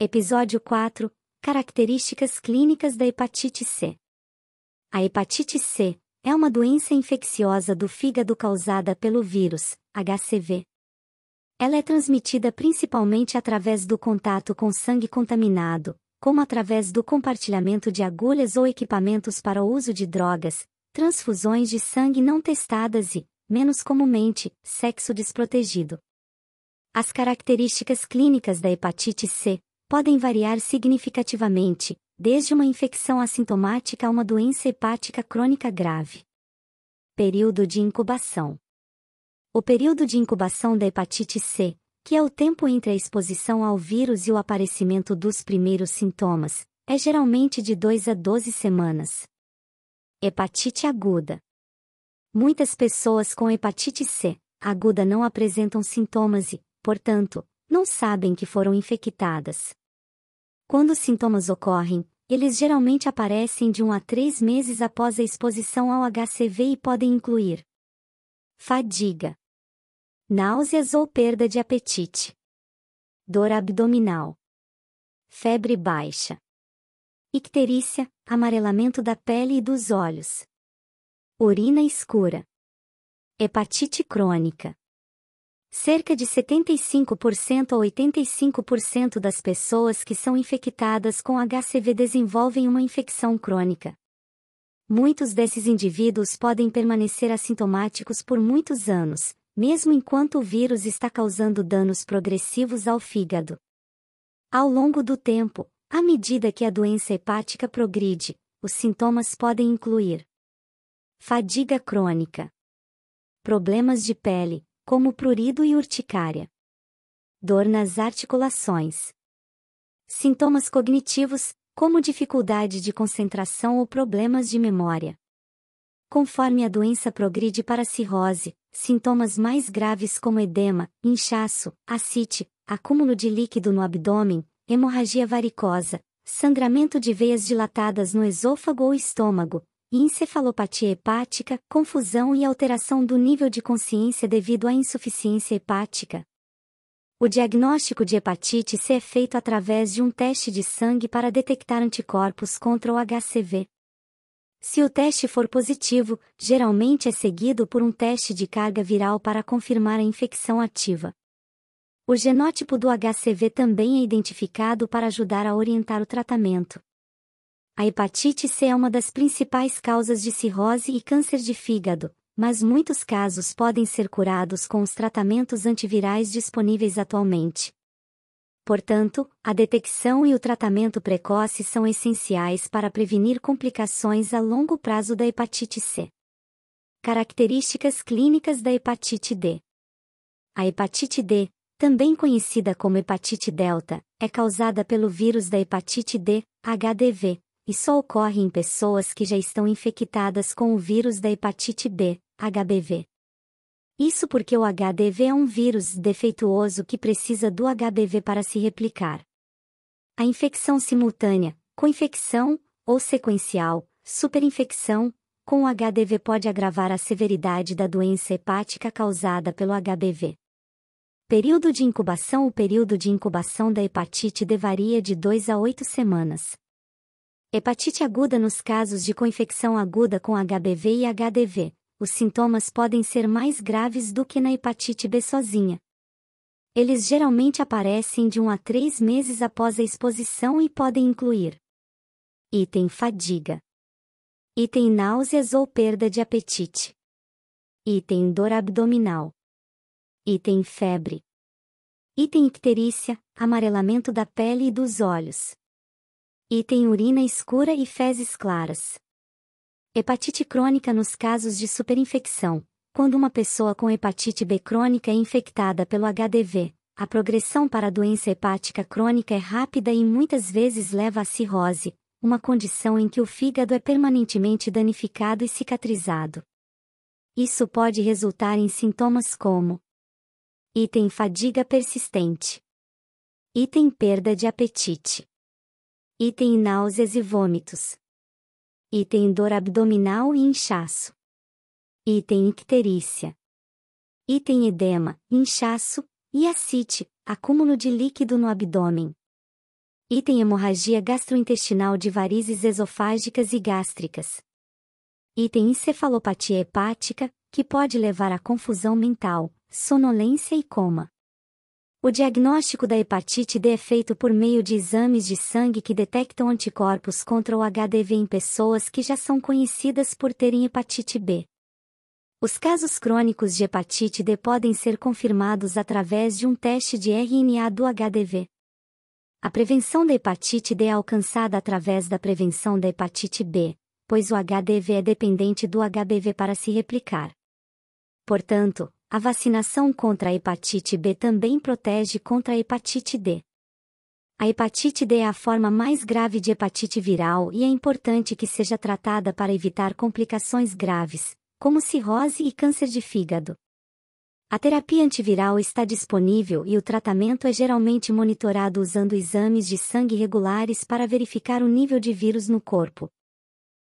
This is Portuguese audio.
Episódio 4 Características clínicas da hepatite C. A hepatite C é uma doença infecciosa do fígado causada pelo vírus, HCV. Ela é transmitida principalmente através do contato com sangue contaminado, como através do compartilhamento de agulhas ou equipamentos para o uso de drogas, transfusões de sangue não testadas e, menos comumente, sexo desprotegido. As características clínicas da hepatite C podem variar significativamente, desde uma infecção assintomática a uma doença hepática crônica grave. Período de incubação. O período de incubação da hepatite C, que é o tempo entre a exposição ao vírus e o aparecimento dos primeiros sintomas, é geralmente de 2 a 12 semanas. Hepatite aguda. Muitas pessoas com hepatite C aguda não apresentam sintomas e, portanto, não sabem que foram infectadas. Quando os sintomas ocorrem, eles geralmente aparecem de 1 a 3 meses após a exposição ao HCV e podem incluir fadiga, náuseas ou perda de apetite, dor abdominal, febre baixa, icterícia, amarelamento da pele e dos olhos, urina escura, hepatite crônica. Cerca de 75% a 85% das pessoas que são infectadas com HCV desenvolvem uma infecção crônica. Muitos desses indivíduos podem permanecer assintomáticos por muitos anos, mesmo enquanto o vírus está causando danos progressivos ao fígado. Ao longo do tempo, à medida que a doença hepática progride, os sintomas podem incluir fadiga crônica, problemas de pele, como prurido e urticária. Dor nas articulações. Sintomas cognitivos, como dificuldade de concentração ou problemas de memória. Conforme a doença progride para cirrose, sintomas mais graves como edema, inchaço, ascite, acúmulo de líquido no abdômen, hemorragia varicosa, sangramento de veias dilatadas no esôfago ou estômago, encefalopatia hepática, confusão e alteração do nível de consciência devido à insuficiência hepática. O diagnóstico de hepatite C é feito através de um teste de sangue para detectar anticorpos contra o HCV. Se o teste for positivo, geralmente é seguido por um teste de carga viral para confirmar a infecção ativa. O genótipo do HCV também é identificado para ajudar a orientar o tratamento. A hepatite C é uma das principais causas de cirrose e câncer de fígado, mas muitos casos podem ser curados com os tratamentos antivirais disponíveis atualmente. Portanto, a detecção e o tratamento precoce são essenciais para prevenir complicações a longo prazo da hepatite C. Características clínicas da hepatite D. A hepatite D, também conhecida como hepatite delta, é causada pelo vírus da hepatite D, HDV, e só ocorre em pessoas que já estão infectadas com o vírus da hepatite B, HBV. Isso porque o HDV é um vírus defeituoso que precisa do HBV para se replicar. A infecção simultânea, co-infecção, ou sequencial, superinfecção, com o HDV pode agravar a severidade da doença hepática causada pelo HBV. Período de incubação O período de incubação da hepatite D varia de 2 a 8 semanas. Hepatite aguda nos casos de coinfecção aguda com HBV e HDV, os sintomas podem ser mais graves do que na hepatite B sozinha. Eles geralmente aparecem de 1 a 3 meses após a exposição e podem incluir item fadiga, item náuseas ou perda de apetite, item dor abdominal, item febre, item icterícia, amarelamento da pele e dos olhos. Item urina escura e fezes claras. Hepatite crônica nos casos de superinfecção. Quando uma pessoa com hepatite B crônica é infectada pelo HDV, a progressão para a doença hepática crônica é rápida e muitas vezes leva à cirrose, uma condição em que o fígado é permanentemente danificado e cicatrizado. Isso pode resultar em sintomas como item fadiga persistente, item perda de apetite, Item náuseas e vômitos. Item dor abdominal e inchaço. Item icterícia. Item edema, inchaço, e ascite, acúmulo de líquido no abdômen. Item hemorragia gastrointestinal de varizes esofágicas e gástricas. Item encefalopatia hepática, que pode levar à confusão mental, sonolência e coma. O diagnóstico da hepatite D é feito por meio de exames de sangue que detectam anticorpos contra o HDV em pessoas que já são conhecidas por terem hepatite B. Os casos crônicos de hepatite D podem ser confirmados através de um teste de RNA do HDV. A prevenção da hepatite D é alcançada através da prevenção da hepatite B, pois o HDV é dependente do HBV para se replicar. Portanto, a vacinação contra a hepatite B também protege contra a hepatite D. A hepatite D é a forma mais grave de hepatite viral e é importante que seja tratada para evitar complicações graves, como cirrose e câncer de fígado. A terapia antiviral está disponível e o tratamento é geralmente monitorado usando exames de sangue regulares para verificar o nível de vírus no corpo,